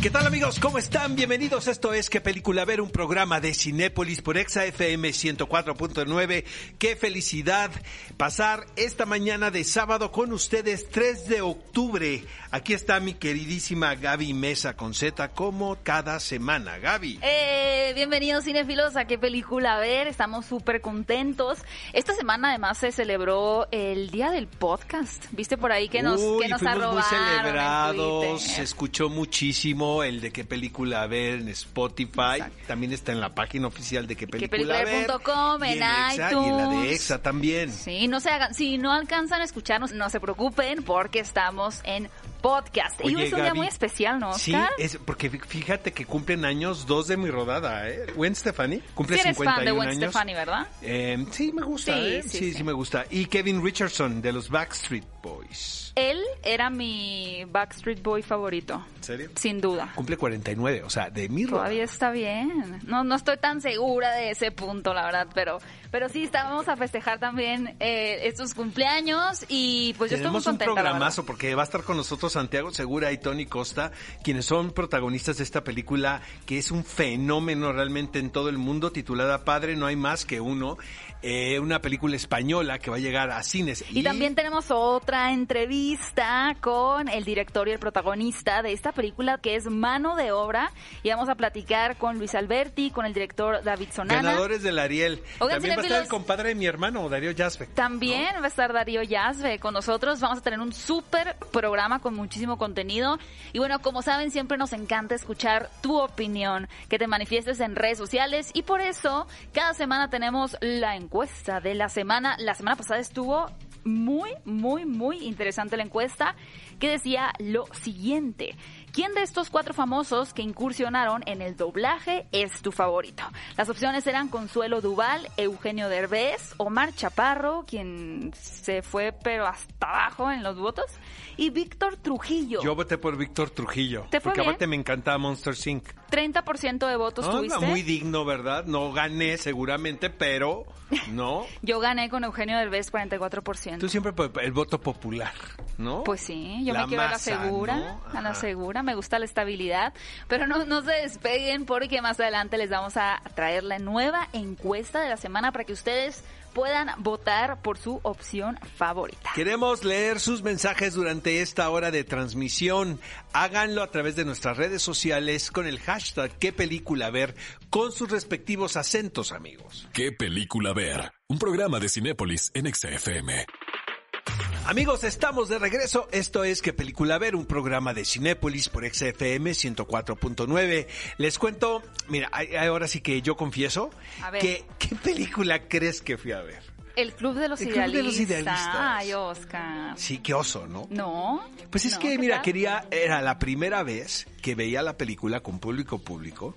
¿Qué tal amigos? ¿Cómo están? Bienvenidos. Esto es ¿Qué película ver? Un programa de Cinépolis por Exa FM 104.9. Qué felicidad pasar esta mañana de sábado con ustedes 3 de octubre. Aquí está mi queridísima Gaby Mesa con Z como cada semana. Gaby. Eh, bienvenidos cinefilos a qué película ver. Estamos súper contentos. Esta semana además se celebró el día del podcast. ¿Viste por ahí que nos, Uy, que nos muy en celebrados, se escuchó muchísimo el de qué película ver en Spotify, también está en la página oficial de qué película ver, y en Exa, y en la de. Exa también. Sí, no se hagan, si no alcanzan a escucharnos, no se preocupen porque estamos en podcast. y hoy es un día muy especial, ¿no, Sí, es porque fí- fíjate que cumplen años dos de mi rodada, ¿eh? Gwen Stefani cumple Sí eres 51 fan de Gwen años. Stefani, ¿verdad? Eh, sí, me gusta, Sí, ¿eh? sí, sí. me gusta. Y Kevin Richardson de los Backstreet Boys. Él era mi Backstreet Boy favorito, ¿En serio? sin duda. Cumple 49, o sea, de mi. Todavía está bien. No, no estoy tan segura de ese punto, la verdad, pero, pero sí, estábamos a festejar también eh, estos cumpleaños y pues yo estoy muy un contenta. verdad. programazo porque va a estar con nosotros Santiago Segura y Tony Costa, quienes son protagonistas de esta película que es un fenómeno realmente en todo el mundo, titulada Padre, no hay más que uno, eh, una película española que va a llegar a cines. Y también tenemos otra entrevista con el director y el protagonista de esta película que es Mano de Obra y vamos a platicar con Luis Alberti, con el director David Sonana. ganadores del Ariel. Oigan, también va a estar el compadre de mi hermano, Darío Yazbek. También va a estar Darío Yazbe con nosotros. Vamos a tener un súper programa con muchísimo contenido. Y bueno, como saben, siempre nos encanta escuchar tu opinión, que te manifiestes en redes sociales. Y por eso, cada semana tenemos la encuesta de la semana. La semana pasada estuvo muy, muy, muy interesante la encuesta que decía lo siguiente. ¿Quién de estos cuatro famosos que incursionaron en el doblaje es tu favorito? Las opciones eran Consuelo Duval, Eugenio Derbez, Omar Chaparro, quien se fue pero hasta abajo en los votos, y Víctor Trujillo. Yo voté por Víctor Trujillo. ¿Te fue porque bien? aparte me encantaba Monster Inc. 30% de votos No, tuviste. muy digno, ¿verdad? No gané seguramente, pero no. Yo gané con Eugenio Derbez 44%. Tú siempre el voto popular, ¿no? Pues sí, yo La me quiero a la masa, segura, ¿no? a la segura, me gusta la estabilidad, pero no, no se despeguen porque más adelante les vamos a traer la nueva encuesta de la semana para que ustedes puedan votar por su opción favorita. Queremos leer sus mensajes durante esta hora de transmisión. Háganlo a través de nuestras redes sociales con el hashtag qué película ver con sus respectivos acentos, amigos. ¿Qué película ver? Un programa de Cinépolis en Exa FM. Amigos, estamos de regreso. Esto es qué película ver, un programa de Cinépolis por XFM 104.9. Les cuento, mira, ahora sí que yo confieso que ¿qué película crees que fui a ver? El Club de los El Club de Idealistas. los Idealistas. Ay, Oscar. Sí, qué oso, ¿no? No. Pues es No, que, ¿qué mira, tal? quería, era la primera vez que veía la película con público público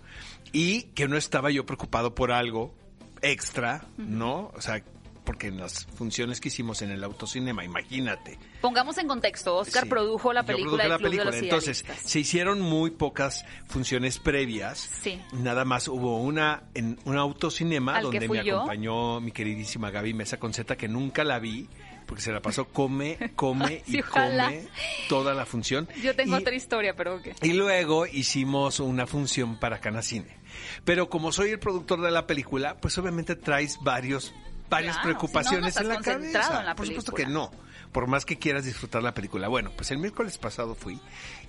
y que no estaba yo preocupado por algo extra, ¿no? O sea, porque en las funciones que hicimos en el autocinema, imagínate. Pongamos en contexto, Oscar Sí, produjo la yo película la Club de película. los Entonces, Idealistas. se hicieron muy pocas funciones previas. Sí. Nada más hubo una en un autocinema Al donde me yo. acompañó mi queridísima Gaby Mesa Conceta, que nunca la vi, porque se la pasó come, come Sí, y ojalá. come toda la función. Yo tengo Y- otra historia, pero ¿qué? y luego hicimos una función para Canacine. Pero como soy el productor de la película, pues obviamente traes varios varias Claro, preocupaciones no, en la cabeza. en la Por supuesto que no. Por más que quieras disfrutar la película. Bueno, pues el miércoles pasado fui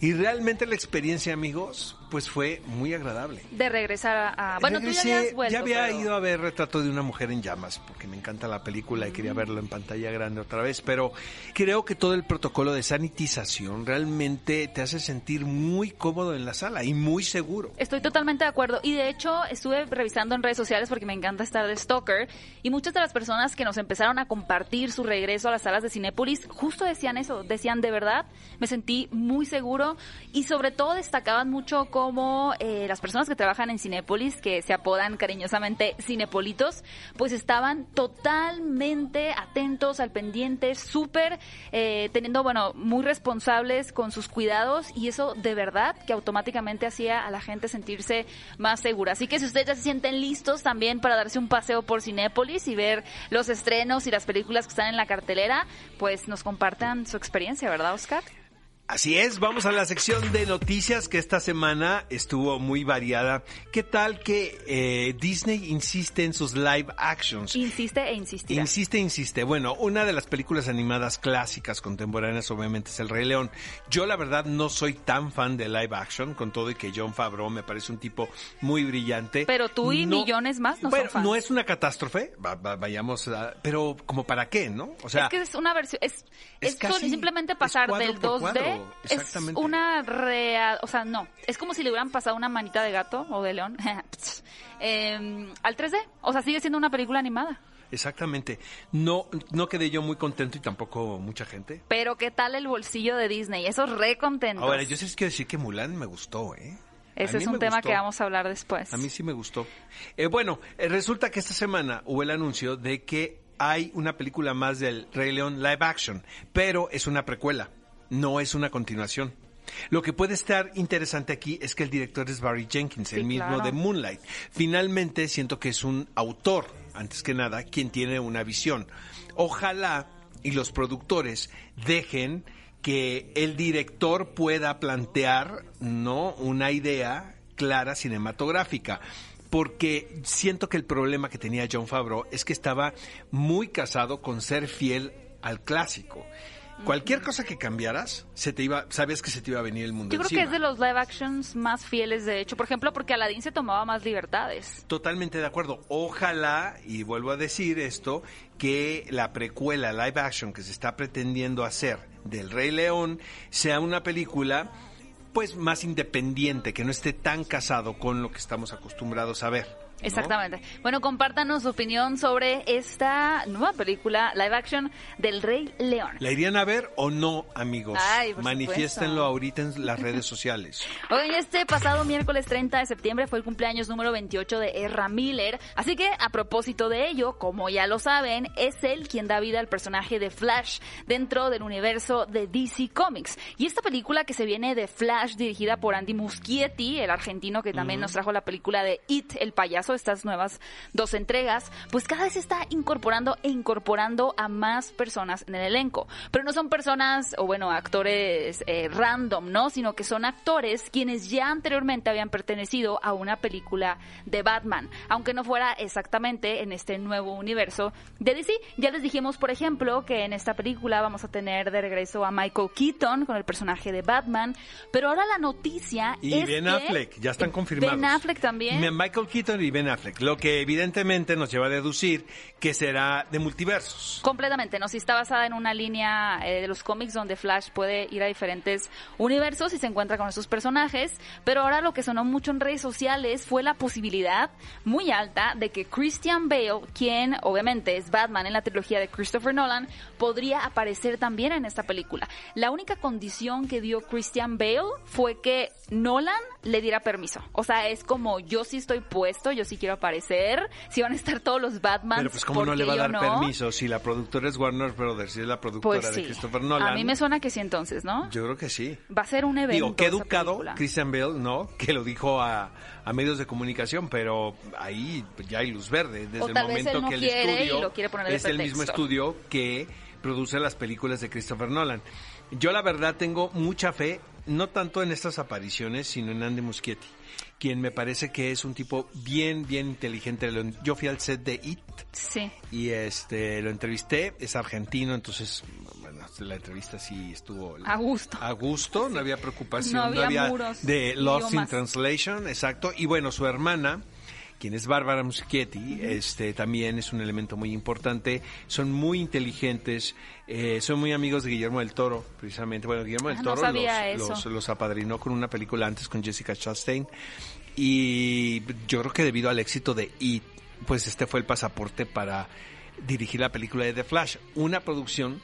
y realmente la experiencia, amigos, pues fue muy agradable. De regresar a... a- Bueno, tú ya Regresé, habías vuelto. ya había pero- ido a ver Retrato de una mujer en llamas, porque me encanta la película y Mm. quería verlo en pantalla grande otra vez, pero creo que todo el protocolo de sanitización realmente te hace sentir muy cómodo en la sala y muy seguro. Estoy totalmente de acuerdo. Y de hecho, estuve revisando en redes sociales porque me encanta estar de stalker. Y muchas de las personas que nos empezaron a compartir su regreso a las salas de Cinépolis justo decían eso. Decían, de verdad, me sentí muy seguro. Y sobre todo destacaban mucho cómo eh, las personas que trabajan en Cinépolis, que se apodan cariñosamente Cinepolitos, pues estaban totalmente atentos al pendiente, súper eh, teniendo, bueno, muy responsables con sus cuidados y eso de verdad que automáticamente hacía a la gente sentirse más segura. Así que si ustedes ya se sienten listos también para darse un paseo por Cinépolis y ver los estrenos y las películas que están en la cartelera, pues nos compartan su experiencia, ¿verdad, Oscar? Así es, vamos a la sección de noticias que esta semana estuvo muy variada. ¿Qué tal que eh, Disney insiste en sus live actions? Insiste e insistirá. Insiste, e insiste. Bueno, una de las películas animadas clásicas contemporáneas obviamente es El Rey León. Yo la verdad no soy tan fan de live action, con todo y que John Favreau me parece un tipo muy brillante. Pero tú y millones más no bueno, son fans. no es una catástrofe, vayamos a, pero como para qué, ¿no? O sea, es que es una versión, es, es, simplemente pasar del 2D es una real, o sea, no, es como si le hubieran pasado una manita de gato o de león em, al 3D, o sea, sigue siendo una película animada. Exactamente. No, no quedé yo muy contento y tampoco mucha gente. Pero ¿qué tal el bolsillo de Disney? Eso es re contento. Ahora, yo sí les quiero decir que Mulan me gustó, ¿eh? Ese es un tema que vamos a hablar después. A mí sí me gustó. Eh, bueno, eh, resulta que esta semana hubo el anuncio de que hay una película más del Rey León live action, pero es una precuela no es una continuación. Lo que puede estar interesante aquí es que el director es Barry Jenkins, el mismo de Moonlight. Finalmente siento que es un autor, antes que nada, quien tiene una visión. Ojalá y los productores dejen que el director pueda plantear, ¿no? Una idea clara cinematográfica porque siento que el problema que tenía John Favreau es que estaba muy casado con ser fiel al clásico cualquier cosa que cambiaras, se te iba, sabes que se te iba a venir el mundo. Yo creo que es de los live actions más fieles, de hecho, por ejemplo, porque Aladdin se tomaba más libertades. Totalmente de acuerdo. Ojalá, y vuelvo a decir esto, que la precuela live action que se está pretendiendo hacer del Rey León sea una película pues más independiente, que no esté tan casado con lo que estamos acostumbrados a ver. Exactamente. Bueno, compártanos su opinión sobre esta nueva película live action del Rey León. ¿La irían a ver o no, amigos? Ay, Manifiéstenlo ahorita en las redes sociales. Hoy, este pasado miércoles 30 de septiembre fue el cumpleaños número 28 de Erra Miller. Así que, a propósito de ello, como ya lo saben, es él quien da vida al personaje de Flash dentro del universo de DC Comics. Y esta película que se viene de Flash, dirigida por Andy Muschietti, el argentino que también nos trajo la película de It, el payaso estas nuevas dos entregas, pues cada vez se está incorporando e incorporando a más personas en el elenco. Pero no son personas, o bueno, actores eh, random, ¿no? Sino que son actores quienes ya anteriormente habían pertenecido a una película de Batman, aunque no fuera exactamente en este nuevo universo de DC. Ya les dijimos, por ejemplo, que en esta película vamos a tener de regreso a Michael Keaton con el personaje de Batman, pero ahora la noticia y es Ben Affleck, ya están confirmados. Ben Affleck también. Michael Keaton y Ben Affleck, lo que evidentemente nos lleva a deducir que será de multiversos. Completamente, ¿no? Si está basada en una línea eh, de los cómics donde Flash puede ir a diferentes universos y se encuentra con esos personajes, pero ahora lo que sonó mucho en redes sociales fue la posibilidad muy alta de que Christian Bale, quien obviamente es Batman en la trilogía de Christopher Nolan, podría aparecer también en esta película. La única condición que dio Christian Bale fue que Nolan le diera permiso. O sea, es como yo sí estoy puesto, yo sí quiero aparecer, si van a estar todos los Batman. Pero pues cómo no le va a dar permiso si la productora es Warner Brothers, si es la productora pues de Christopher Nolan. A mí me suena que sí entonces, ¿no? Yo creo que sí. Va a ser un evento. Digo, qué educado Christian Bale, ¿no? Que lo dijo a, a medios de comunicación, pero ahí ya hay luz verde desde el momento que el estudio es el mismo estudio que produce las películas de Christopher Nolan. Yo la verdad tengo mucha fe, no tanto en estas apariciones, sino en Andy Muschietti quien me parece que es un tipo bien, bien inteligente. Yo fui al set de IT. Sí. Y este, lo entrevisté, es argentino, entonces, bueno, la entrevista sí estuvo... A gusto. A gusto, no había preocupación, no había, de Lost in Translation, exacto. Y bueno, su hermana, quien es Bárbara Muschietti, este también es un elemento muy importante. Son muy inteligentes, eh, son muy amigos de Guillermo del Toro, precisamente. Bueno, Guillermo del ah, Toro los, los, apadrinó con una película antes con Jessica Chastain. Y yo creo que debido al éxito de It, pues este fue el pasaporte para dirigir la película de The Flash, una producción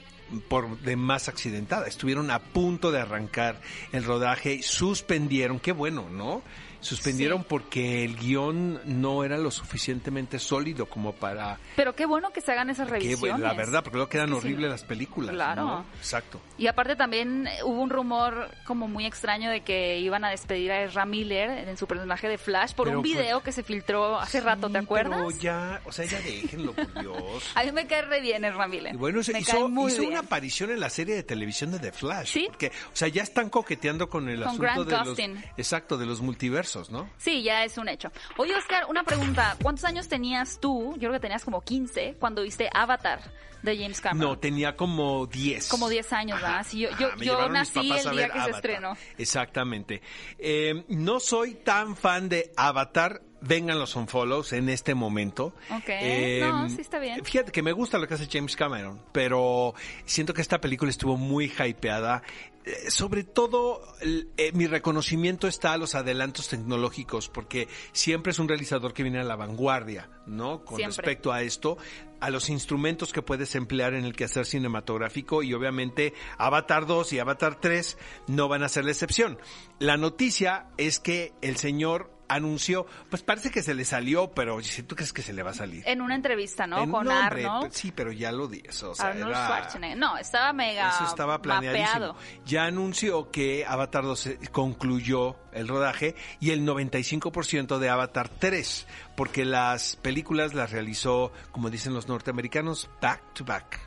por demás accidentada. Estuvieron a punto de arrancar el rodaje y suspendieron. Qué bueno, ¿no? Suspendieron Sí. porque el guion no era lo suficientemente sólido como para... Pero qué bueno que se hagan esas que, revisiones. la verdad, porque luego quedan sí. horribles las películas. Claro. ¿no? Exacto. Y aparte también eh, hubo un rumor como muy extraño de que iban a despedir a Ezra Miller en su personaje de Flash por Pero un pues- video que se filtró hace rato, ¿te acuerdas? Pero ya, o sea, ya déjenlo, por Dios. A mí me cae re bien Ezra Miller. Y bueno, se me hizo, muy hizo bien. una aparición en la serie de televisión de The Flash. Sí. Porque, o sea, ya están coqueteando con el Con asunto Grant de los... Exacto, de los multiversos, ¿no? Sí, ya es un hecho. Oye, Oscar, una pregunta. ¿Cuántos años tenías tú? Yo creo que tenías como 15 cuando viste Avatar de James Cameron. No, tenía como 10. Como 10 años, ¿verdad? Sí, yo- yo- nací el día que se estrenó. Exactamente. Eh, no soy tan fan de Avatar. Vengan los unfollows en este momento. Eh, Ok, no, sí está bien. Fíjate que me gusta lo que hace James Cameron, pero siento que esta película estuvo muy hypeada. Eh, sobre todo, eh, mi reconocimiento está a los adelantos tecnológicos, porque siempre es un realizador que viene a la vanguardia, ¿no? Con Siempre. respecto a esto, a los instrumentos que puedes emplear en el quehacer cinematográfico y obviamente Avatar 2 y Avatar 3 no van a ser la excepción. La noticia es que el señor anunció, pues parece que se le salió, pero si tú crees que se le va a salir. En una entrevista, ¿no? En- Con no, hombre, Arnold. Sí, pero ya lo di eso. O sea, Arnold era- Schwarzenegger. No, estaba mega Eso estaba planeadísimo. mapeado. Ya anunció que Avatar 2 se- concluyó el rodaje y el 95% de Avatar 3, porque las películas las realizó, como dicen los norteamericanos, back to back,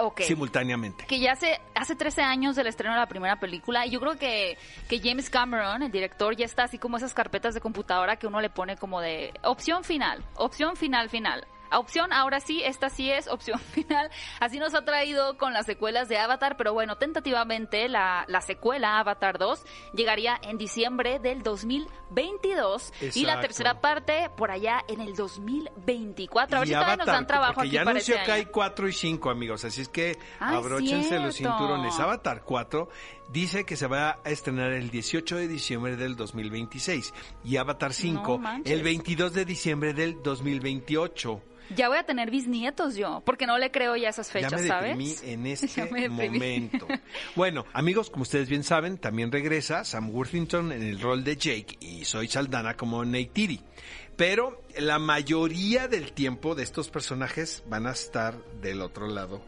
Ok. simultáneamente. que ya hace, hace 13 años del estreno de la primera película y yo creo que, que James Cameron, el director, ya está así como esas carpetas de computadora que uno le pone como de opción final, opción final, final. Opción, ahora sí, esta sí es opción final. Así nos ha traído con las secuelas de Avatar, pero bueno, tentativamente la, la secuela Avatar 2 llegaría en diciembre del 2022 y la Exacto. tercera parte por allá en el 2024. A ver Y si todavía nos Avatar, dan trabajo porque aquí ya para anunció este que hay año. 4 y 5, amigos. Así es que Ah, abróchense los cinturones. Avatar 4 dice que se va a estrenar el 18 de diciembre del 2026 y Avatar 5 manches. el 22 de diciembre del 2028. Ya voy a tener bisnietos yo, porque no le creo ya esas fechas, ya me ¿sabes? en este momento. Bueno, amigos, como ustedes bien saben, también regresa Sam Worthington en el rol de Jake y Soy Saldana como Neytiri. Pero la mayoría del tiempo de estos personajes van a estar del otro lado,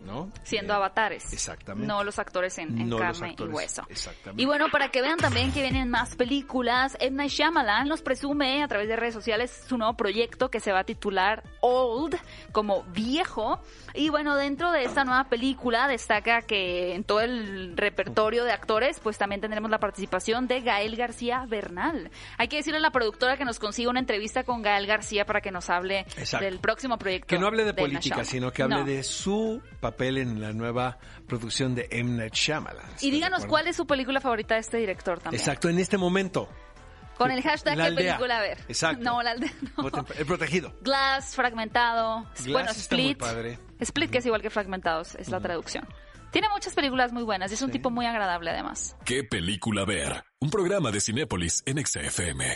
¿no? Siendo Eh, avatares. Exactamente. No los actores en, en No los carne actores, y hueso. exactamente. Y bueno, para que vean también que vienen más películas, M. Night Shyamalan nos presume a través de redes sociales su nuevo proyecto que se va a titular Old, como viejo. Y bueno, dentro de esta nueva película destaca que en todo el repertorio de actores, pues también tendremos la participación de Gael García Bernal. Hay que decirle a la productora que nos consiga una entrevista con Gael García para que nos hable Exacto. del próximo proyecto. Que no hable de política, sino que hable No. de su papel en la nueva producción de M. Night Shyamalan. ¿Estás Y díganos cuál es su película favorita de este director también. Exacto, en este momento. Con el hashtag La qué aldea. película ver. Exacto. No, la aldea no. El protegido. Glass, fragmentado. Glass bueno, está muy Split. padre. Split, que es igual que fragmentados, es la traducción. Tiene muchas películas muy buenas y es un Sí. tipo muy agradable además. ¿Qué película ver? Un programa de Cinépolis en XFM.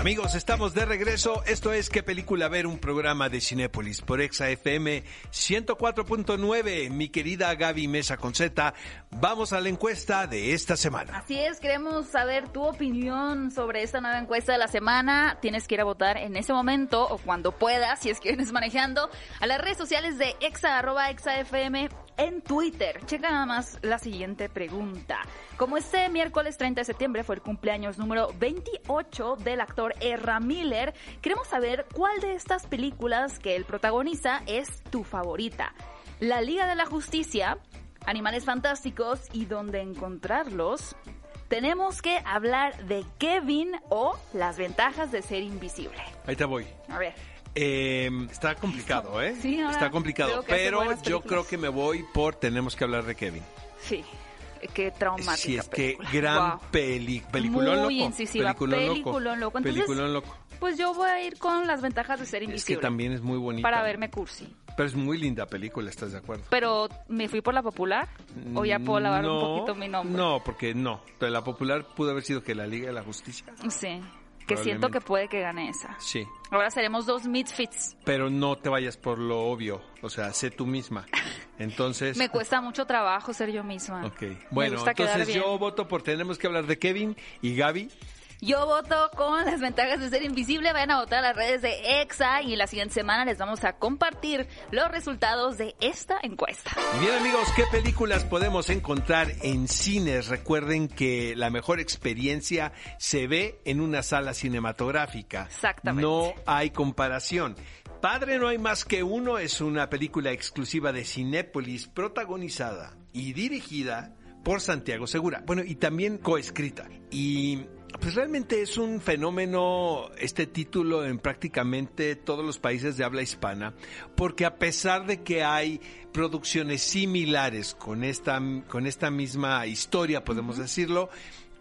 Amigos, estamos de regreso. Esto es ¿Qué película ver? Un programa de Cinépolis por Exa FM 104.9. Mi querida Gaby Mesa con Z, vamos a la encuesta de esta semana. Así es, queremos saber tu opinión sobre esta nueva encuesta de la semana. Tienes que ir a votar en ese momento o cuando puedas, si es que vienes manejando, a las redes sociales de exa, arroba exafm en Twitter. Checa nada más la siguiente pregunta. Como este miércoles 30 de septiembre fue el cumpleaños número 28 del actor Erra Miller, queremos saber cuál de estas películas que él protagoniza es tu favorita. La Liga de la Justicia, Animales Fantásticos y dónde encontrarlos, tenemos que hablar de Kevin o las ventajas de ser invisible. Ahí te voy. A ver. Eh, está complicado, ¿eh? Sí, ahora está complicado, que pero yo creo que me voy por Tenemos que hablar de Kevin. Sí. Qué traumática Sí, es que película. gran Wow. peli, peliculón Muy loco. incisiva, Peliculón peliculón loco. Entonces, Peliculón loco. Pues yo voy a ir con las ventajas de ser Es invisible. que también es muy bonita. Para verme cursi. Pero es muy linda película, ¿estás de acuerdo? Pero, ¿me fui por la popular? ¿O ya puedo lavar un poquito mi nombre? No, porque no. Pero la popular pudo haber sido que la Liga de la Justicia. Sí. Que siento que puede que gane esa. Sí. Ahora seremos dos misfits. Pero no te vayas por lo obvio. O sea, sé tú misma. Entonces. Me cuesta mucho trabajo ser yo misma. Ok. Bueno, entonces yo voto por tenemos que hablar de Kevin y Gaby. Yo voto con las ventajas de ser invisible. Vayan a votar a las redes de EXA y la siguiente semana les vamos a compartir los resultados de esta encuesta. Y bien amigos, ¿qué películas podemos encontrar en cines? Recuerden que la mejor experiencia se ve en una sala cinematográfica. Exactamente. No hay comparación. Padre no hay más que uno es una película exclusiva de Cinépolis protagonizada y dirigida por Santiago Segura. Bueno, y también coescrita. Y pues realmente es un fenómeno este título en prácticamente todos los países de habla hispana, porque a pesar de que hay producciones similares con esta, con esta misma historia, podemos decirlo,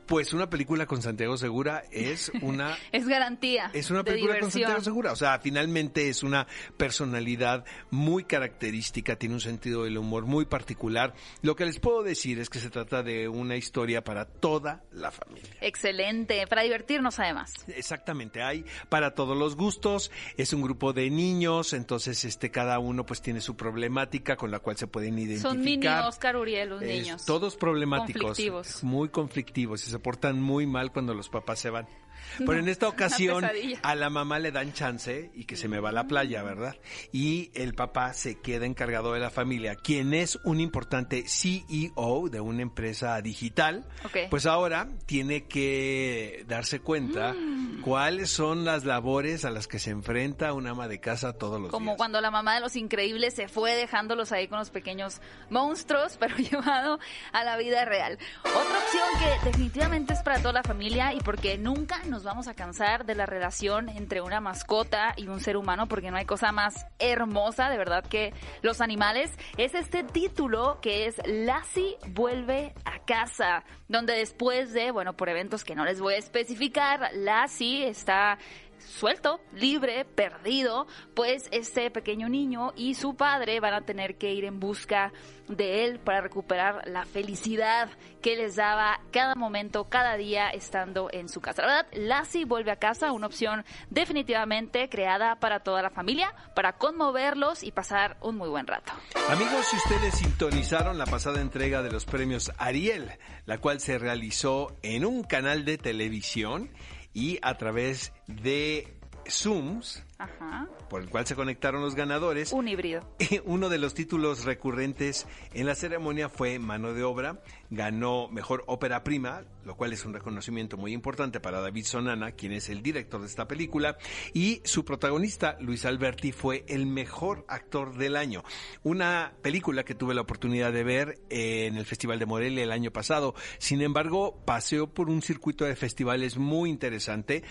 pues una película con Santiago Segura es una Es garantía. es una de película con. Santiago Segura. O sea, finalmente es una personalidad muy característica, tiene un sentido del humor muy particular. Lo que les puedo decir es que se trata de una historia para toda la familia. Excelente, para divertirnos además. Exactamente, hay para todos los gustos, es un grupo de niños, entonces este cada uno pues tiene su problemática con la cual se pueden identificar. Son mini Oscar Uriel, los Es- niños. todos problemáticos, Conflictivos. muy conflictivos portan muy mal cuando los papás se van. Pero en esta ocasión a la mamá le dan chance y que se me va a la playa, ¿verdad? Y el papá se queda encargado de la familia, quien es un importante CEO de una empresa digital. Pues ahora tiene que darse cuenta Mm. cuáles son las labores a las que se enfrenta una ama de casa todos los Como días. cuando la mamá de los increíbles se fue dejándolos ahí con los pequeños monstruos, pero llevado a la vida real. Otra opción que definitivamente es para toda la familia y porque nunca nos vamos a cansar de la relación entre una mascota y un ser humano, porque no hay cosa más hermosa, de verdad, que los animales, es este título que es Lassie vuelve a casa, donde después de, bueno, por eventos que no les voy a especificar, Lassie está suelto, libre, perdido, pues este pequeño niño y su padre van a tener que ir en busca de él para recuperar la felicidad que les daba cada momento, cada día estando en su casa. La verdad, Lassie vuelve a casa, una opción definitivamente creada para toda la familia, para conmoverlos y pasar un muy buen rato. Amigos, si ustedes sintonizaron la pasada entrega de los premios Ariel, la cual se realizó en un canal de televisión y a través de Zooms, Ajá. por el cual se conectaron los ganadores. Un híbrido. Uno de los títulos recurrentes en la ceremonia fue Mano de Obra. Ganó Mejor Ópera Prima, lo cual es un reconocimiento muy importante para David Sonana, quien es el director de esta película. Y su protagonista, Luis Alberti, fue el mejor actor del año. Una película que tuve la oportunidad de ver en el Festival de Morelia el año pasado. Sin embargo, paseó por un circuito de festivales muy interesante.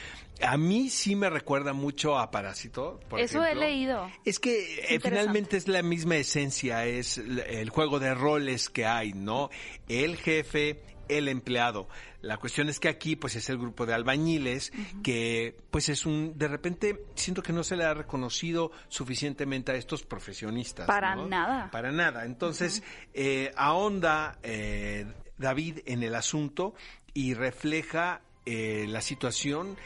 A mí sí me recuerda mucho a Parásito. por Eso he leído. Es que eh, finalmente es la misma esencia, es el juego de roles que hay, ¿no? El jefe, el empleado. La cuestión es que aquí pues es el grupo de albañiles que pues es un de repente siento que no se le ha reconocido suficientemente a estos profesionistas. Para ¿no? nada. Para nada. Entonces eh, ahonda eh, David en el asunto y refleja eh, la situación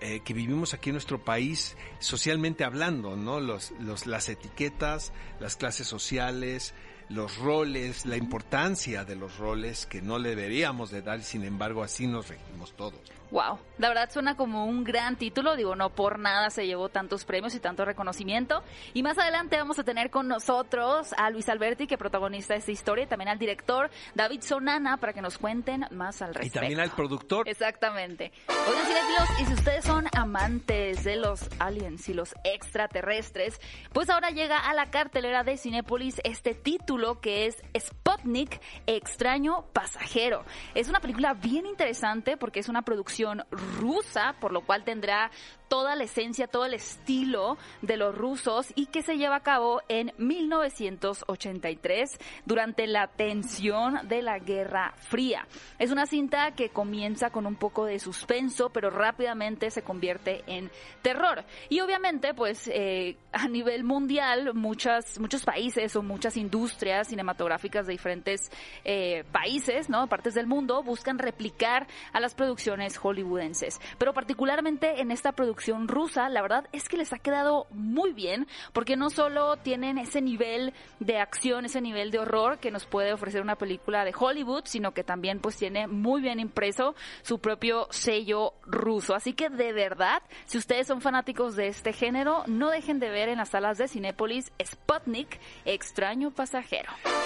eh, que vivimos aquí en nuestro país socialmente hablando, ¿no? Los, los, las etiquetas, las clases sociales, los roles, la importancia de los roles que no le deberíamos de dar, sin embargo así nos regimos todos. Wow, la verdad suena como un gran título, digo, no por nada se llevó tantos premios y tanto reconocimiento. Y más adelante vamos a tener con nosotros a Luis Alberti, que protagoniza esta historia, y también al director David Sonana, para que nos cuenten más al Y respecto. también al productor. Exactamente. Oigan, cinéfilos, y si ustedes son amantes de los aliens y los extraterrestres, pues ahora llega a la cartelera de Cinépolis este título que es Sputnik, Extraño Pasajero. Es una película bien interesante porque es una producción rusa, por lo cual tendrá toda la esencia, todo el estilo de los rusos y que se lleva a cabo en 1983 durante la tensión de la Guerra Fría. Es una cinta que comienza con un poco de suspenso, pero rápidamente se convierte en terror. Y obviamente, pues eh, a nivel mundial, muchas, muchos países o muchas industrias cinematográficas de diferentes eh, países, ¿no? Partes del mundo, buscan replicar a las producciones hollywoodenses. Pero particularmente en esta producción rusa, la verdad es que les ha quedado muy bien, porque no solo tienen ese nivel de acción, ese nivel de horror que nos puede ofrecer una película de Hollywood, sino que también pues tiene muy bien impreso su propio sello ruso. Así que de verdad, si ustedes son fanáticos de este género, no dejen de ver en las salas de Cinépolis Sputnik, Extraño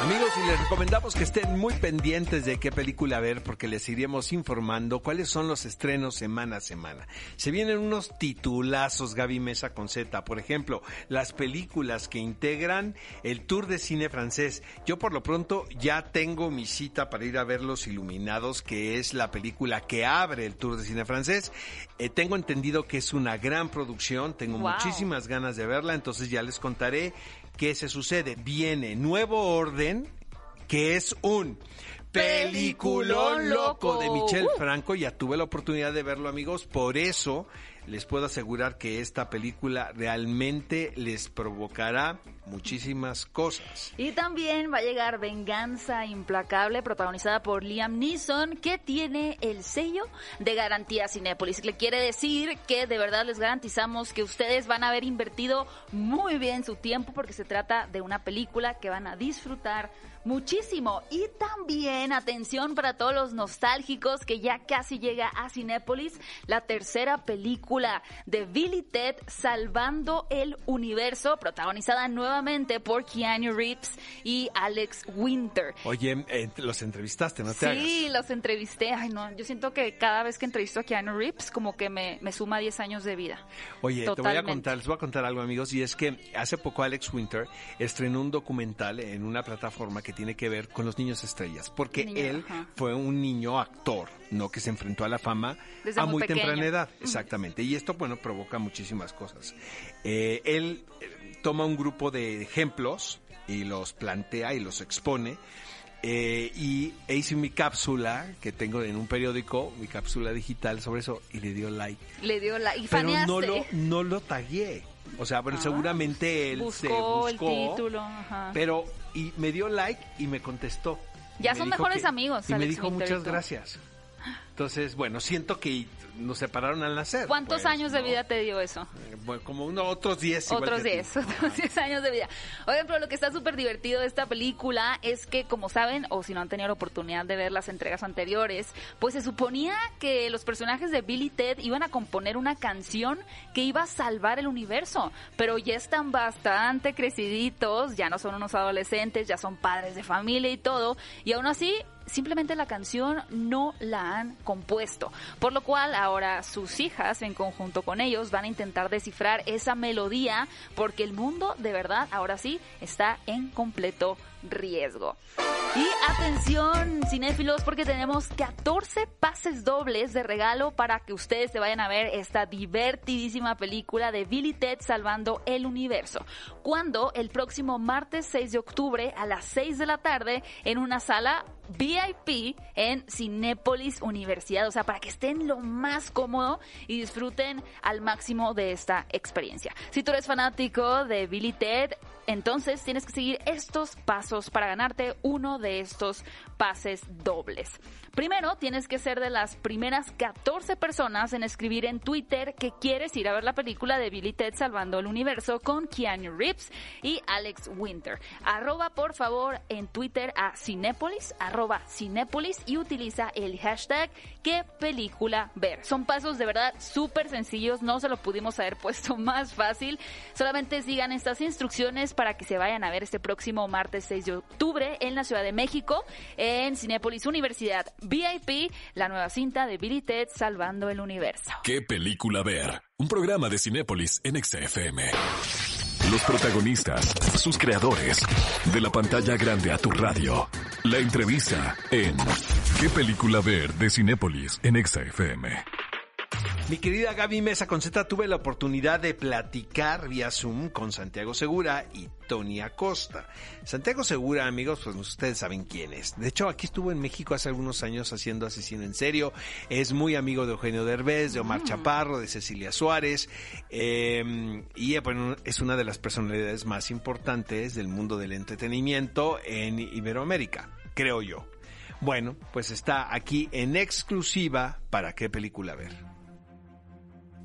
Amigos, y les recomendamos que estén muy pendientes de qué película ver porque les iremos informando cuáles son los estrenos semana a semana. Se vienen unos titulazos Gaby Mesa con Z, por ejemplo, las películas que integran el Tour de Cine francés. Yo por lo pronto ya tengo mi cita para ir a ver Los Iluminados, que es la película que abre el Tour de Cine francés. Eh, tengo entendido que es una gran producción, tengo Wow. muchísimas ganas de verla, entonces ya les contaré qué se sucede. Viene Nuevo Orden, que es un peliculón loco de Michelle Uh. Franco. Ya tuve la oportunidad de verlo, amigos. Por eso les puedo asegurar que esta película realmente les provocará muchísimas cosas. Y también va a llegar Venganza Implacable, protagonizada por Liam Neeson, que tiene el sello de garantía Cinépolis. Le quiere decir que de verdad les garantizamos que ustedes van a haber invertido muy bien su tiempo porque se trata de una película que van a disfrutar muchísimo. Y también, atención para todos los nostálgicos que ya casi llega a Cinépolis, la tercera película de Billy Ted Salvando el Universo, protagonizada nuevamente por Keanu Reeves y Alex Winter. Oye, eh, los entrevistaste, no te Sí, hagas. los entrevisté. Ay, no, yo siento que cada vez que entrevisto a Keanu Reeves, como que me, me suma 10 años de vida. Oye, te voy a contar, les voy a contar algo, amigos, y es que hace poco Alex Winter estrenó un documental en una plataforma que tiene que ver con los niños estrellas, porque Niño, él ajá. fue un niño actor, no que se enfrentó a la fama Desde a muy temprana edad, exactamente. Y esto, bueno, provoca muchísimas cosas. Eh, él eh, toma un grupo de ejemplos y los plantea y los expone. eh, y e hice mi cápsula que tengo en un periódico, mi cápsula digital sobre eso, y le dio like. Le dio. Y Pero faneaste. no lo, no lo tagué. O sea, bueno, Ah, seguramente él se buscó el buscó. título. ajá. Pero, y me dio like y me contestó. Ya me son dijo mejores amigos, Y me Alex dijo Winter y muchas tú". gracias. Entonces, bueno, siento que nos separaron al nacer. ¿Cuántos pues, años de vida te dio eso? Eh, Bueno, como uno, otros 10. igual Otros que a ti. 10, otros 10 años de vida. Oigan, pero lo que está súper divertido de esta película es que, como saben, o si no han tenido la oportunidad de ver las entregas anteriores, pues se suponía que los personajes de Billy y Ted iban a componer una canción que iba a salvar el universo, pero ya están bastante creciditos, ya no son unos adolescentes, ya son padres de familia y todo, y aún así simplemente la canción no la han compuesto. Por lo cual ahora sus hijas en conjunto con ellos van a intentar descifrar esa melodía porque el mundo de verdad ahora sí está en completo riesgo. Y atención, cinéfilos, porque tenemos 14 pases dobles de regalo para que ustedes se vayan a ver esta divertidísima película de Billy Ted Salvando el Universo. Cuando el próximo martes 6 de octubre a las 6 de la tarde en una sala VIP en Cinépolis Universidad. O sea, para que estén lo más cómodo y disfruten al máximo de esta experiencia. Si tú eres fanático de Billy Ted, entonces tienes que seguir estos pasos para ganarte uno de estos pases dobles. Primero, tienes que ser de las primeras 14 personas en escribir en Twitter que quieres ir a ver la película de Billy Ted Salvando el Universo con Keanu Reeves y Alex Winter. Arroba por favor en Twitter a Cinépolis, arroba Cinépolis y utiliza el hashtag qué película ver. Son pasos de verdad súper sencillos, no se lo pudimos haber puesto más fácil. Solamente sigan estas instrucciones para que se vayan a ver este próximo martes 6 de octubre en la Ciudad de México en Cinépolis Universidad VIP, la nueva cinta de Billy Ted Salvando el Universo. ¿Qué película ver? Un programa de Cinépolis en XFM. Los protagonistas, sus creadores, de la pantalla grande a tu radio. La entrevista en ¿Qué película ver? de Cinépolis en XFM. Mi querida Gaby Mesa Conceta, tuve la oportunidad de platicar vía Zoom con Santiago Segura y Tony Acosta. Santiago Segura, amigos, pues ustedes saben quién es. De hecho, aquí estuvo en México hace algunos años haciendo Asesino en Serio. Es muy amigo de Eugenio Derbez, de Omar mm. Chaparro, de Cecilia Suárez. Eh, y bueno, es una de las personalidades más importantes del mundo del entretenimiento en Iberoamérica, creo yo. Bueno, pues está aquí en exclusiva para qué película ver.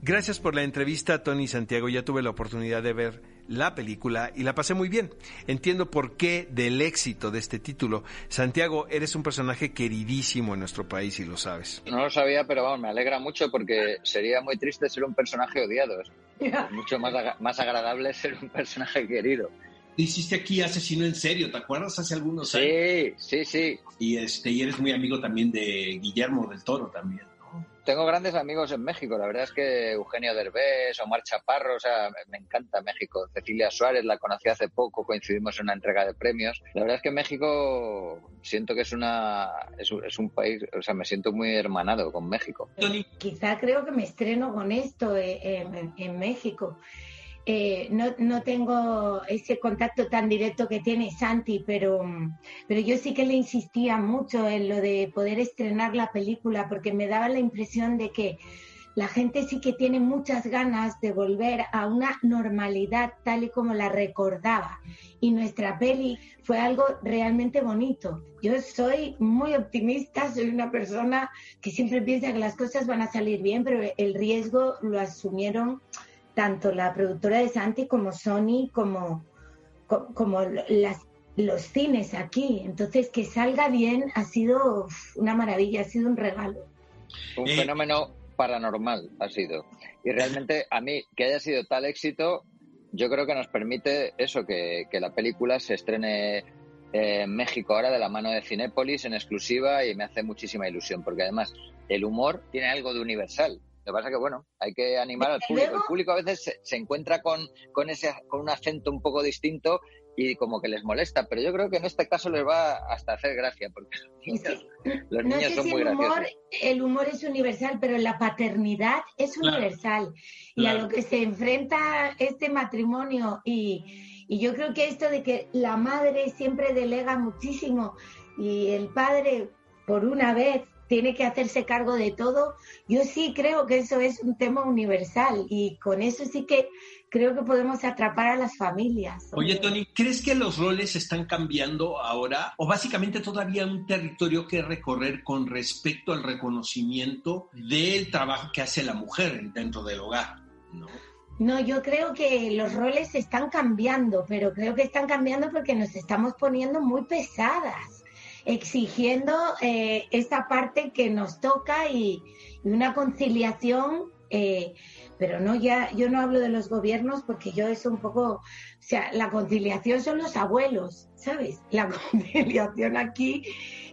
Gracias por la entrevista, Tony Santiago. Ya tuve la oportunidad de ver la película y la pasé muy bien. Entiendo por qué del éxito de este título. Santiago, eres un personaje queridísimo en nuestro país y lo sabes. No lo sabía, pero vamos, me alegra mucho porque sería muy triste ser un personaje odiado. Es mucho más, más agradable ser un personaje querido. Hiciste aquí Asesino en Serio, ¿te acuerdas? Hace algunos años. Sí, sí, sí. Y, este, y eres muy amigo también de Guillermo del Toro también tengo grandes amigos en México. La verdad es que Eugenio Derbez, Omar Chaparro, o sea, me encanta México. Cecilia Suárez la conocí hace poco, coincidimos en una entrega de premios. La verdad es que México siento que es una es, un país, o sea, me siento muy hermanado con México. Quizá creo que me estreno con esto eh, en México. Eh, no, no, tengo ese contacto tan directo que tiene Santi, pero, pero yo sí que le insistía mucho en lo de poder estrenar la película, porque me daba la impresión de que la gente sí que tiene muchas ganas de volver a una normalidad tal y como la recordaba. Y nuestra peli fue algo realmente bonito. Yo soy muy optimista, soy una persona que siempre piensa que las cosas van a salir bien, pero el riesgo lo asumieron tanto la productora de Santi como Sony, como, como las, los cines aquí. Entonces, que salga bien ha sido una maravilla, ha sido un regalo. Un fenómeno paranormal ha sido. Y realmente a mí que haya sido tal éxito, yo creo que nos permite eso, que, que la película se estrene en México ahora de la mano de Cinépolis en exclusiva y me hace muchísima ilusión, porque además el humor tiene algo de universal. Lo que pasa es que, bueno, hay que animar al público. El público a veces se, encuentra con, con, ese, con un acento un poco distinto y como que les molesta, pero yo creo que en este caso les va hasta hacer gracia, porque los niños, son muy el humor, El humor es universal, pero la paternidad es universal. Y a lo que se enfrenta este matrimonio y, y yo creo que esto de que la madre siempre delega muchísimo y el padre, por una vez, tiene que hacerse cargo de todo. Yo sí creo que eso es un tema universal y con eso sí que creo que podemos atrapar a las familias. Oye, Tony, ¿crees que los roles están cambiando ahora o básicamente todavía un territorio que recorrer con respecto al reconocimiento del trabajo que hace la mujer dentro del hogar? ¿no? No, yo creo que los roles están cambiando, pero creo que están cambiando porque nos estamos poniendo muy pesadas exigiendo eh, esa parte que nos toca y, una conciliación, eh, pero no ya, yo no hablo de los gobiernos porque yo es un poco, o sea, la conciliación son los abuelos, ¿sabes? La conciliación aquí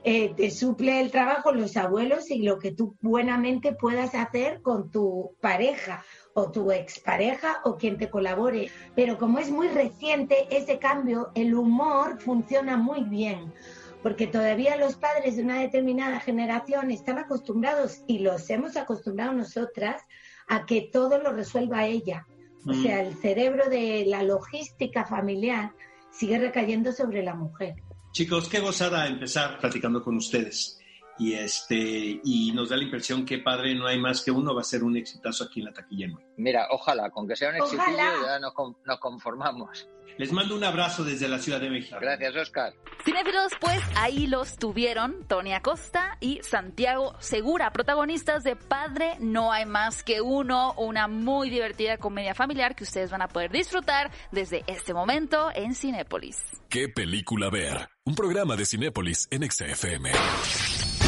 eh, te suple el trabajo los abuelos y lo que tú buenamente puedas hacer con tu pareja o tu expareja o quien te colabore. Pero como es muy reciente ese cambio, el humor funciona muy bien porque todavía los padres de una determinada generación están acostumbrados, y los hemos acostumbrado nosotras, a que todo lo resuelva ella. O mm. sea, el cerebro de la logística familiar sigue recayendo sobre la mujer. Chicos, qué gozada empezar platicando con ustedes. Y este y nos da la impresión que padre no hay más que uno va a ser un exitazo aquí en la taquilla. Mira, ojalá, con que sea un éxito ya nos conformamos. Les mando un abrazo desde la Ciudad de México. Gracias, Oscar. Cinefilos, pues ahí los tuvieron Tony Acosta y Santiago Segura, protagonistas de Padre No hay más que uno, una muy divertida comedia familiar que ustedes van a poder disfrutar desde este momento en Cinépolis. ¿Qué película ver? Un programa de Cinépolis en XFM.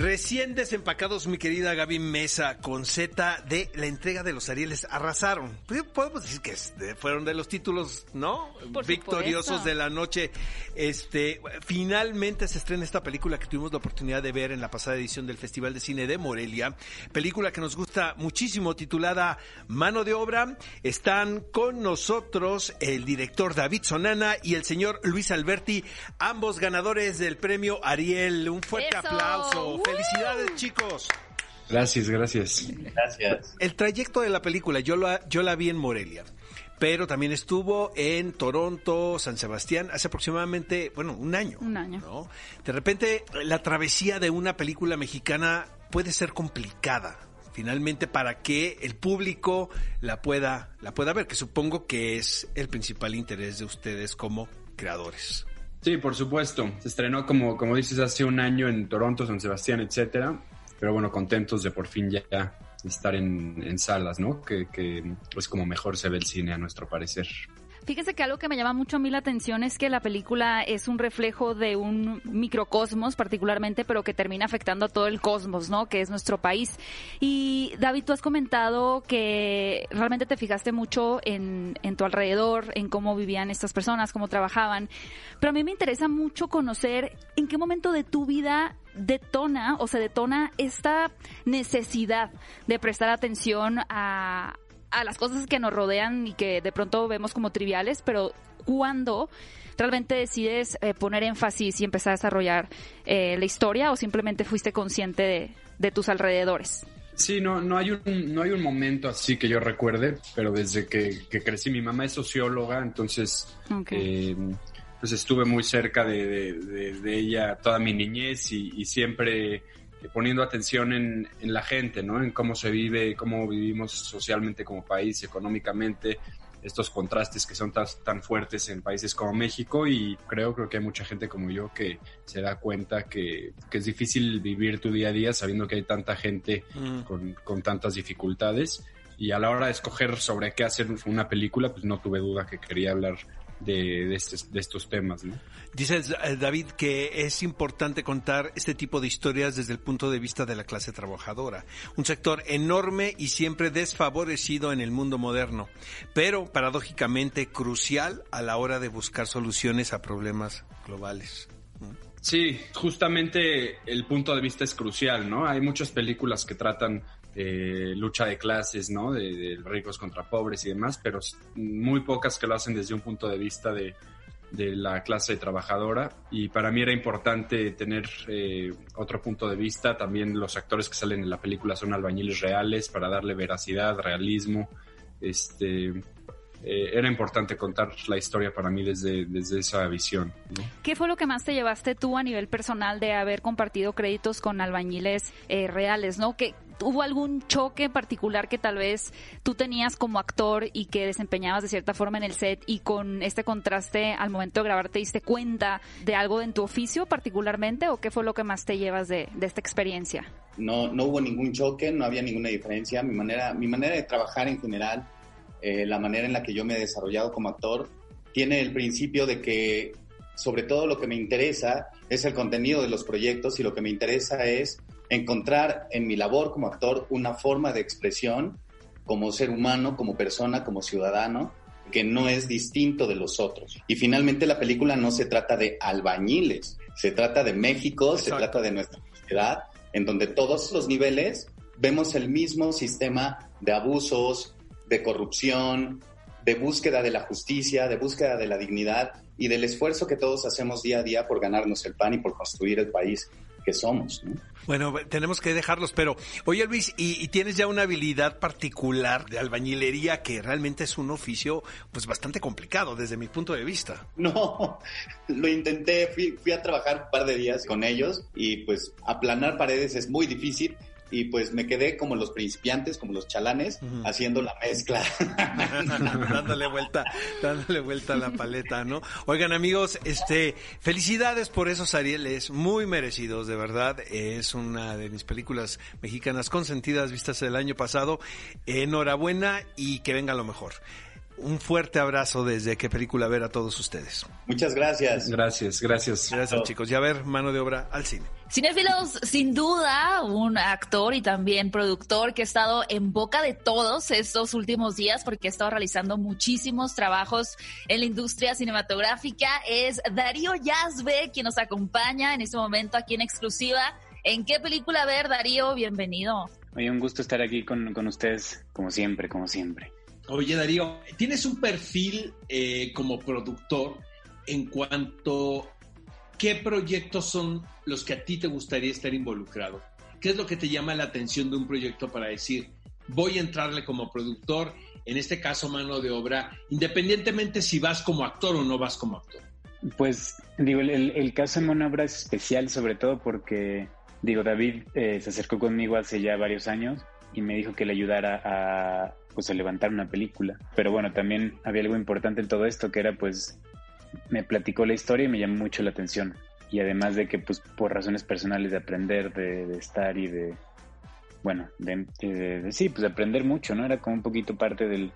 Recién desempacados, mi querida Gaby Mesa, con Z de la entrega de los Arieles, arrasaron. Pues, podemos decir que fueron de los títulos, ¿no? Victoriosos de la noche. Este, finalmente se estrena esta película que tuvimos la oportunidad de ver en la pasada edición del Festival de Cine de Morelia. Película que nos gusta muchísimo, titulada Mano de Obra. Están con nosotros el director David Sonana y el señor Luis Alberti, ambos ganadores del premio Ariel. Un fuerte aplauso. Felicidades, chicos. Gracias, gracias. Gracias. El trayecto de la película, yo la, yo la vi en Morelia pero también estuvo en Toronto, San Sebastián, hace aproximadamente, bueno, un año. Un año. De repente, la travesía de una película mexicana puede ser complicada, finalmente, para que el público la pueda, la pueda ver, que supongo que es el principal interés de ustedes como creadores. Sí, por supuesto. Se estrenó, como, como dices, hace un año en Toronto, San Sebastián, etcétera. Pero bueno, contentos de por fin ya estar en, en salas, ¿no? Que, que pues como mejor se ve el cine a nuestro parecer. Fíjense que algo que me llama mucho a mí la atención es que la película es un reflejo de un microcosmos particularmente, pero que termina afectando a todo el cosmos, ¿no? Que es nuestro país. Y David, tú has comentado que realmente te fijaste mucho en, en tu alrededor, en cómo vivían estas personas, cómo trabajaban. Pero a mí me interesa mucho conocer en qué momento de tu vida detona o se detona esta necesidad de prestar atención a, a las cosas que nos rodean y que de pronto vemos como triviales, pero cuando realmente decides eh, poner énfasis y empezar a desarrollar eh, la historia o simplemente fuiste consciente de, de, tus alrededores? Sí, no, no, hay un, no hay un momento así que yo recuerde, pero desde que, que crecí, mi mamá es socióloga, entonces eh, pues estuve muy cerca de, de, de, ella toda mi niñez y, y siempre poniendo atención en, en, la gente, ¿no? En cómo se vive, cómo vivimos socialmente como país, económicamente, estos contrastes que son tan, tan fuertes en países como México y creo, creo que hay mucha gente como yo que se da cuenta que, que es difícil vivir tu día a día sabiendo que hay tanta gente mm. con, con tantas dificultades y a la hora de escoger sobre qué hacer una película, pues no tuve duda que quería hablar de, de, estos, de estos temas. ¿no? Dices, eh, David, que es importante contar este tipo de historias desde el punto de vista de la clase trabajadora, un sector enorme y siempre desfavorecido en el mundo moderno, pero paradójicamente crucial a la hora de buscar soluciones a problemas globales. Sí, justamente el punto de vista es crucial, ¿no? Hay muchas películas que tratan eh, lucha de clases, ¿no? De, ricos contra pobres y demás, pero muy pocas que lo hacen desde un punto de vista de, la clase trabajadora. Y para mí era importante tener eh, otro punto de vista. También los actores que salen en la película son albañiles reales para darle veracidad, realismo. Este, eh, era importante contar la historia para mí desde, desde esa visión. ¿Qué fue lo que más te llevaste tú a nivel personal de haber compartido créditos con albañiles eh, reales? ¿no? ¿Qué, ¿Hubo algún choque particular que tal vez tú tenías como actor y que desempeñabas de cierta forma en el set y con este contraste al momento de grabar te diste cuenta de algo en tu oficio particularmente o qué fue lo que más te llevas de, esta experiencia? No, no hubo ningún choque, no había ninguna diferencia. Mi manera, mi manera de trabajar en general, eh, la manera en la que yo me he desarrollado como actor, tiene el principio de que sobre todo lo que me interesa es el contenido de los proyectos y lo que me interesa es encontrar en mi labor como actor una forma de expresión como ser humano, como persona, como ciudadano, que no es distinto de los otros. Y finalmente la película no se trata de albañiles, se trata de México, Exacto. se trata de nuestra sociedad, en donde todos los niveles vemos el mismo sistema de abusos, de corrupción, de búsqueda de la justicia, de búsqueda de la dignidad y del esfuerzo que todos hacemos día a día por ganarnos el pan y por construir el país que somos. ¿no? Bueno, tenemos que dejarlos, pero oye Luis, ¿y, ¿y, tienes ya una habilidad particular de albañilería que realmente es un oficio pues bastante complicado desde mi punto de vista? No, lo intenté, fui, fui a trabajar un par de días con ellos y pues aplanar paredes es muy difícil y pues me quedé como los principiantes, como los chalanes, uh -huh. haciendo la mezcla. dándole vuelta, dándole vuelta a la paleta, ¿no? Oigan amigos, este, felicidades por esos Arieles, muy merecidos, de verdad. Es una de mis películas mexicanas consentidas vistas el año pasado. Enhorabuena y que venga lo mejor. Un fuerte abrazo desde qué película ver a todos ustedes. Muchas gracias. Gracias, gracias. Gracias, chicos. Y a ver, mano de obra al cine. Cinefilos, sin duda, un actor y también productor que ha estado en boca de todos estos últimos días porque ha estado realizando muchísimos trabajos en la industria cinematográfica, es Darío Yazbe, quien nos acompaña en este momento aquí en exclusiva. ¿En qué película ver, Darío? Bienvenido. Oye, un gusto estar aquí con, con ustedes, como siempre, como siempre. Oye, Darío, tienes un perfil eh, como productor en cuanto ¿qué proyectos son los que a ti te gustaría estar involucrado? ¿Qué es lo que te llama la atención de un proyecto para decir, voy a entrarle como productor, en este caso mano de obra, independientemente si vas como actor o no vas como actor? Pues digo, el, caso de mano obra es especial sobre todo porque, digo, David eh, se acercó conmigo hace ya varios años y me dijo que le ayudara a, pues, a levantar una película. Pero bueno, también había algo importante en todo esto que era pues me platicó la historia y me llamó mucho la atención. Y además de que, pues, por razones personales de aprender, de, estar y de, bueno, de, sí, pues de aprender mucho, ¿no? Era como un poquito parte del,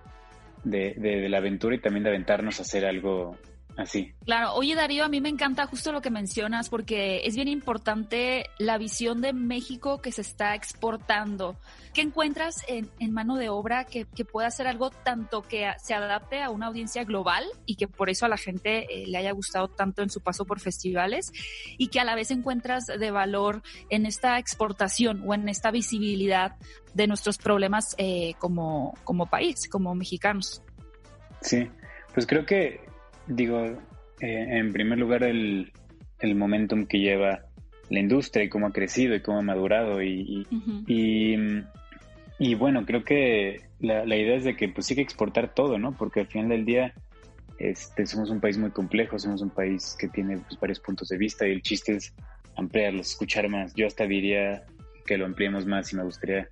de, de, la aventura y también de aventarnos a hacer algo así. Claro, oye Darío, a mí me encanta justo lo que mencionas porque es bien importante la visión de México que se está exportando. ¿Qué encuentras en, mano de obra que, pueda hacer algo tanto que se adapte a una audiencia global y que por eso a la gente eh, le haya gustado tanto en su paso por festivales y que a la vez encuentras de valor en esta exportación o en esta visibilidad de nuestros problemas eh, como, como país, como mexicanos? Sí, pues creo que digo, eh, en primer lugar, el, el, momentum que lleva la industria y cómo ha crecido y cómo ha madurado. Y, y, bueno, creo que la, la, idea es de que pues sí que exportar todo, ¿no? Porque al final del día este, somos un país muy complejo, somos un país que tiene pues, varios puntos de vista y el chiste es ampliarlos, escuchar más. Yo hasta diría que lo ampliemos más y me gustaría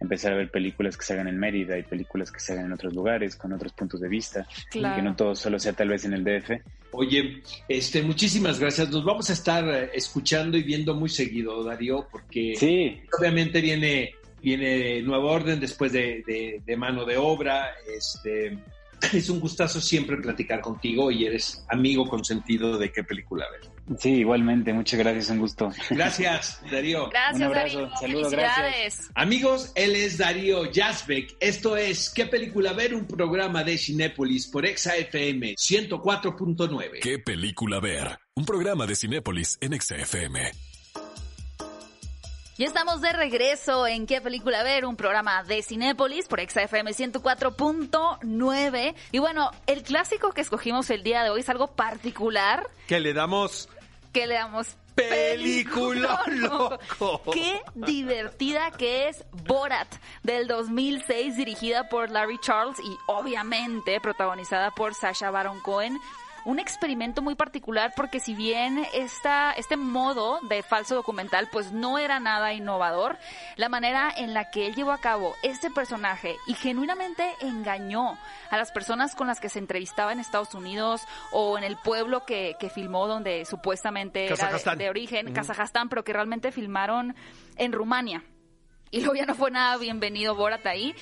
empezar a ver películas que se hagan en Mérida y películas que se hagan en otros lugares, con otros puntos de vista, que no todo solo sea tal vez en el DF. Oye, este, muchísimas gracias. Nos vamos a estar eh, escuchando y viendo muy seguido, Darío, porque sí. obviamente viene, viene nuevo orden después de, de mano de obra. Este, es un gustazo siempre platicar contigo y eres amigo consentido de qué película ver. Sí, igualmente, muchas gracias, un gusto. Gracias, Darío. Gracias, un abrazo, saludos, gracias. Amigos, él es Darío Yazbek. Esto es ¿Qué película ver? Un programa de Cinépolis por Exa FM 104.9. ¿Qué película ver? Un programa de Cinépolis en Exa FM. Ya estamos de regreso en ¿Qué película ver? Un programa de Cinépolis por XFM 104.9. Y bueno, el clásico que escogimos el día de hoy es algo particular. Que le damos... Que le damos Película loco. Qué divertida que es Borat del 2006 dirigida por Larry Charles y obviamente protagonizada por Sasha Baron Cohen un experimento muy particular porque si bien esta, este modo de falso documental pues no era nada innovador, la manera en la que él llevó a cabo este personaje y genuinamente engañó a las personas con las que se entrevistaba en Estados Unidos o en el pueblo que, que filmó donde supuestamente era de, origen, Kazajstán, pero que realmente filmaron en Rumania. Y luego ya no fue nada bienvenido Borat ahí,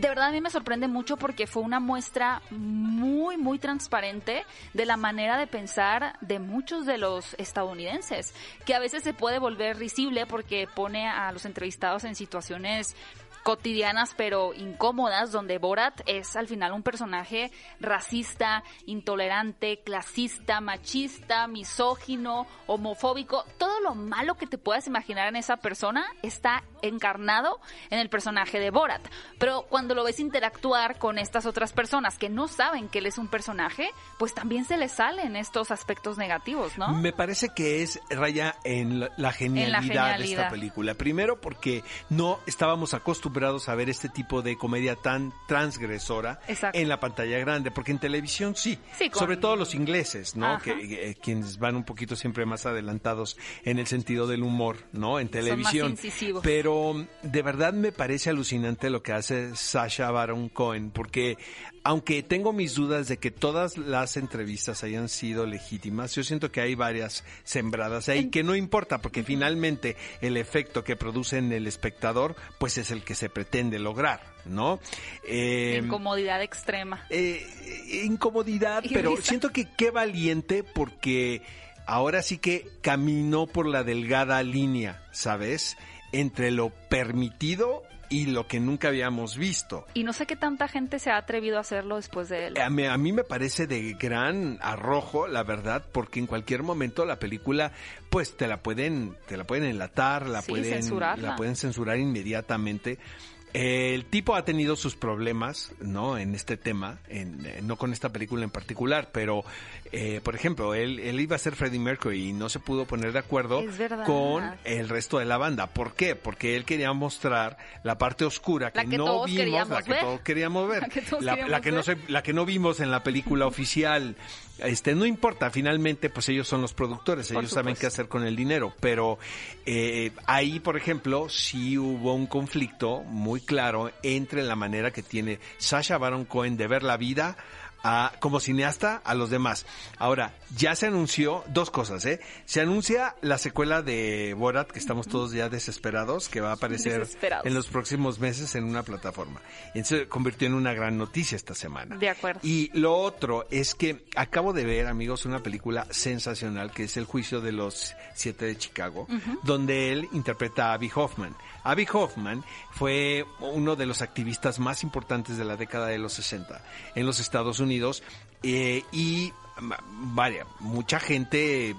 de verdad a mí me sorprende mucho porque fue una muestra muy, muy transparente de la manera de pensar de muchos de los estadounidenses, que a veces se puede volver risible porque pone a los entrevistados en situaciones cotidianas pero incómodas, donde Borat es al final un personaje racista, intolerante, clasista, machista, misógino, homofóbico, todo lo malo que te puedas imaginar en esa persona está encarnado en el personaje de Borat. Pero cuando lo ves interactuar con estas otras personas que no saben que él es un personaje, pues también se le salen estos aspectos negativos, ¿no? Me parece que es raya en la genialidad, de esta película. Primero porque no estábamos acostumbrados a ver este tipo de comedia tan transgresora en la pantalla grande, porque en televisión sí, sobre todo los ingleses, ¿no? Que, eh, quienes van un poquito siempre más adelantados en el sentido del humor, ¿no? En televisión. Pero de verdad me parece alucinante lo que hace Sasha Baron Cohen, porque aunque tengo mis dudas de que todas las entrevistas hayan sido legítimas, yo siento que hay varias sembradas ahí, que no importa, porque finalmente el efecto que produce en el espectador, pues es el que se pretende lograr, ¿no? Eh, incomodidad extrema. Eh, incomodidad, pero siento que qué valiente porque ahora sí que caminó por la delgada línea, ¿sabes? Entre lo permitido y lo que nunca habíamos visto. Y no sé qué tanta gente se ha atrevido a hacerlo después de él. A mí, a mí, me parece de gran arrojo, la verdad, porque en cualquier momento la película, pues te la pueden, te la pueden enlatar, la pueden, la pueden censurar inmediatamente. El tipo ha tenido sus problemas, ¿no? En este tema, en, no con esta película en particular, pero, eh, por ejemplo, él, él iba a ser Freddie Mercury y no se pudo poner de acuerdo con el resto de la banda. ¿Por qué? Porque él quería mostrar la parte oscura que, no vimos, la que todos queríamos ver, la que, no la que no vimos en la película oficial este no importa, finalmente pues ellos son los productores, ellos saben qué hacer con el dinero, pero eh, ahí por ejemplo sí hubo un conflicto muy claro entre la manera que tiene Sasha Baron Cohen de ver la vida como cineasta a los demás. Ahora, ya se anunció dos cosas, ¿eh? Se anuncia la secuela de Borat, que estamos todos ya desesperados, que va a aparecer en los próximos meses en una plataforma. Y se convirtió en una gran noticia esta semana. De acuerdo. Y lo otro es que acabo de ver, amigos, una película sensacional que es El juicio de los siete de Chicago, donde él interpreta a Abby Hoffman. Abby Hoffman fue uno de los activistas más importantes de la década de los 60 en los Estados Unidos eh, y vaya, mucha gente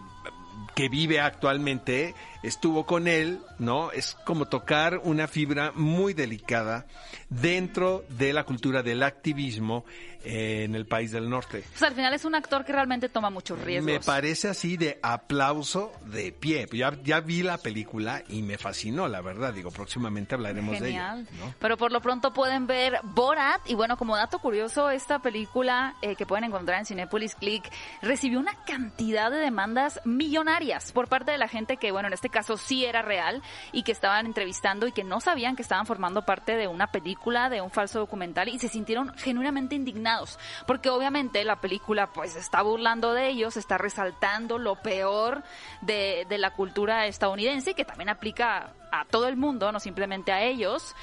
que vive actualmente estuvo con él, ¿no? Es como tocar una fibra muy delicada dentro de la cultura del activismo en el país del norte. Pues al final es un actor que realmente toma muchos riesgos. Me parece así de aplauso de pie. Ya, ya vi la película y me fascinó, la verdad. Digo, próximamente hablaremos de ella. Pero por lo pronto pueden ver Borat. Y bueno, como dato curioso, esta película eh, que pueden encontrar en Cinepolis Click recibió una cantidad de demandas millonarias por parte de la gente que, bueno, en este caso sí era real y que estaban entrevistando y que no sabían que estaban formando parte de una película, de un falso documental y se sintieron genuinamente indignados porque obviamente la película pues está burlando de ellos, está resaltando lo peor de, de la cultura estadounidense, que también aplica a todo el mundo, no simplemente a ellos.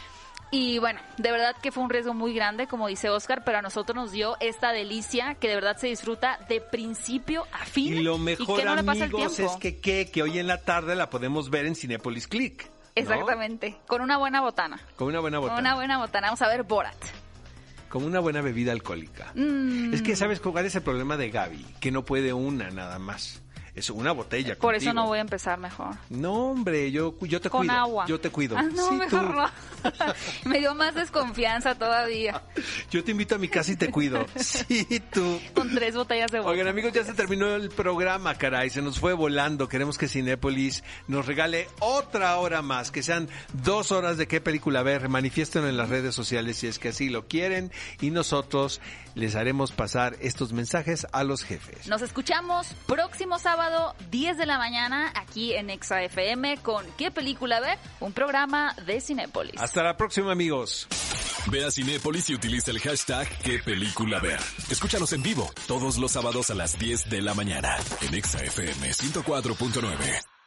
Y bueno, de verdad que fue un riesgo muy grande, como dice Oscar, pero a nosotros nos dio esta delicia que de verdad se disfruta de principio a fin. Y lo mejor, amigos, es que, que, que hoy en la tarde la podemos ver en Cinepolis Click. Exactamente, con una buena botana. Con una buena botana. Con una buena botana. Vamos a ver Borat como una buena bebida alcohólica. Mm. Es que sabes cuál es el problema de Gaby, que no puede una nada más. Es una botella. Por eso no voy a empezar mejor. No, hombre, yo, yo te Con cuido. agua. Yo te cuido. Ah, no, mejor no. Me dio más desconfianza todavía. Yo te invito a mi casa y te cuido. Sí, tú. Con tres botellas de vodka. Oigan, amigos, ya se terminó el programa, caray. Se nos fue volando. Queremos que Cinépolis nos regale otra hora más. Que sean dos horas de qué película ver. Manifiesten en las redes sociales si es que así lo quieren. Y nosotros les haremos pasar estos mensajes a los jefes. Nos escuchamos próximo sábado, 10 de la mañana, aquí en Exa FM con ¿Qué película ver? Un programa de Cinépolis. Hasta la próxima, amigos. Ve a Cinépolis y utiliza el hashtag ¿Qué película ver? Escúchanos en vivo todos los sábados a las 10 de la mañana en Exa FM 104.9.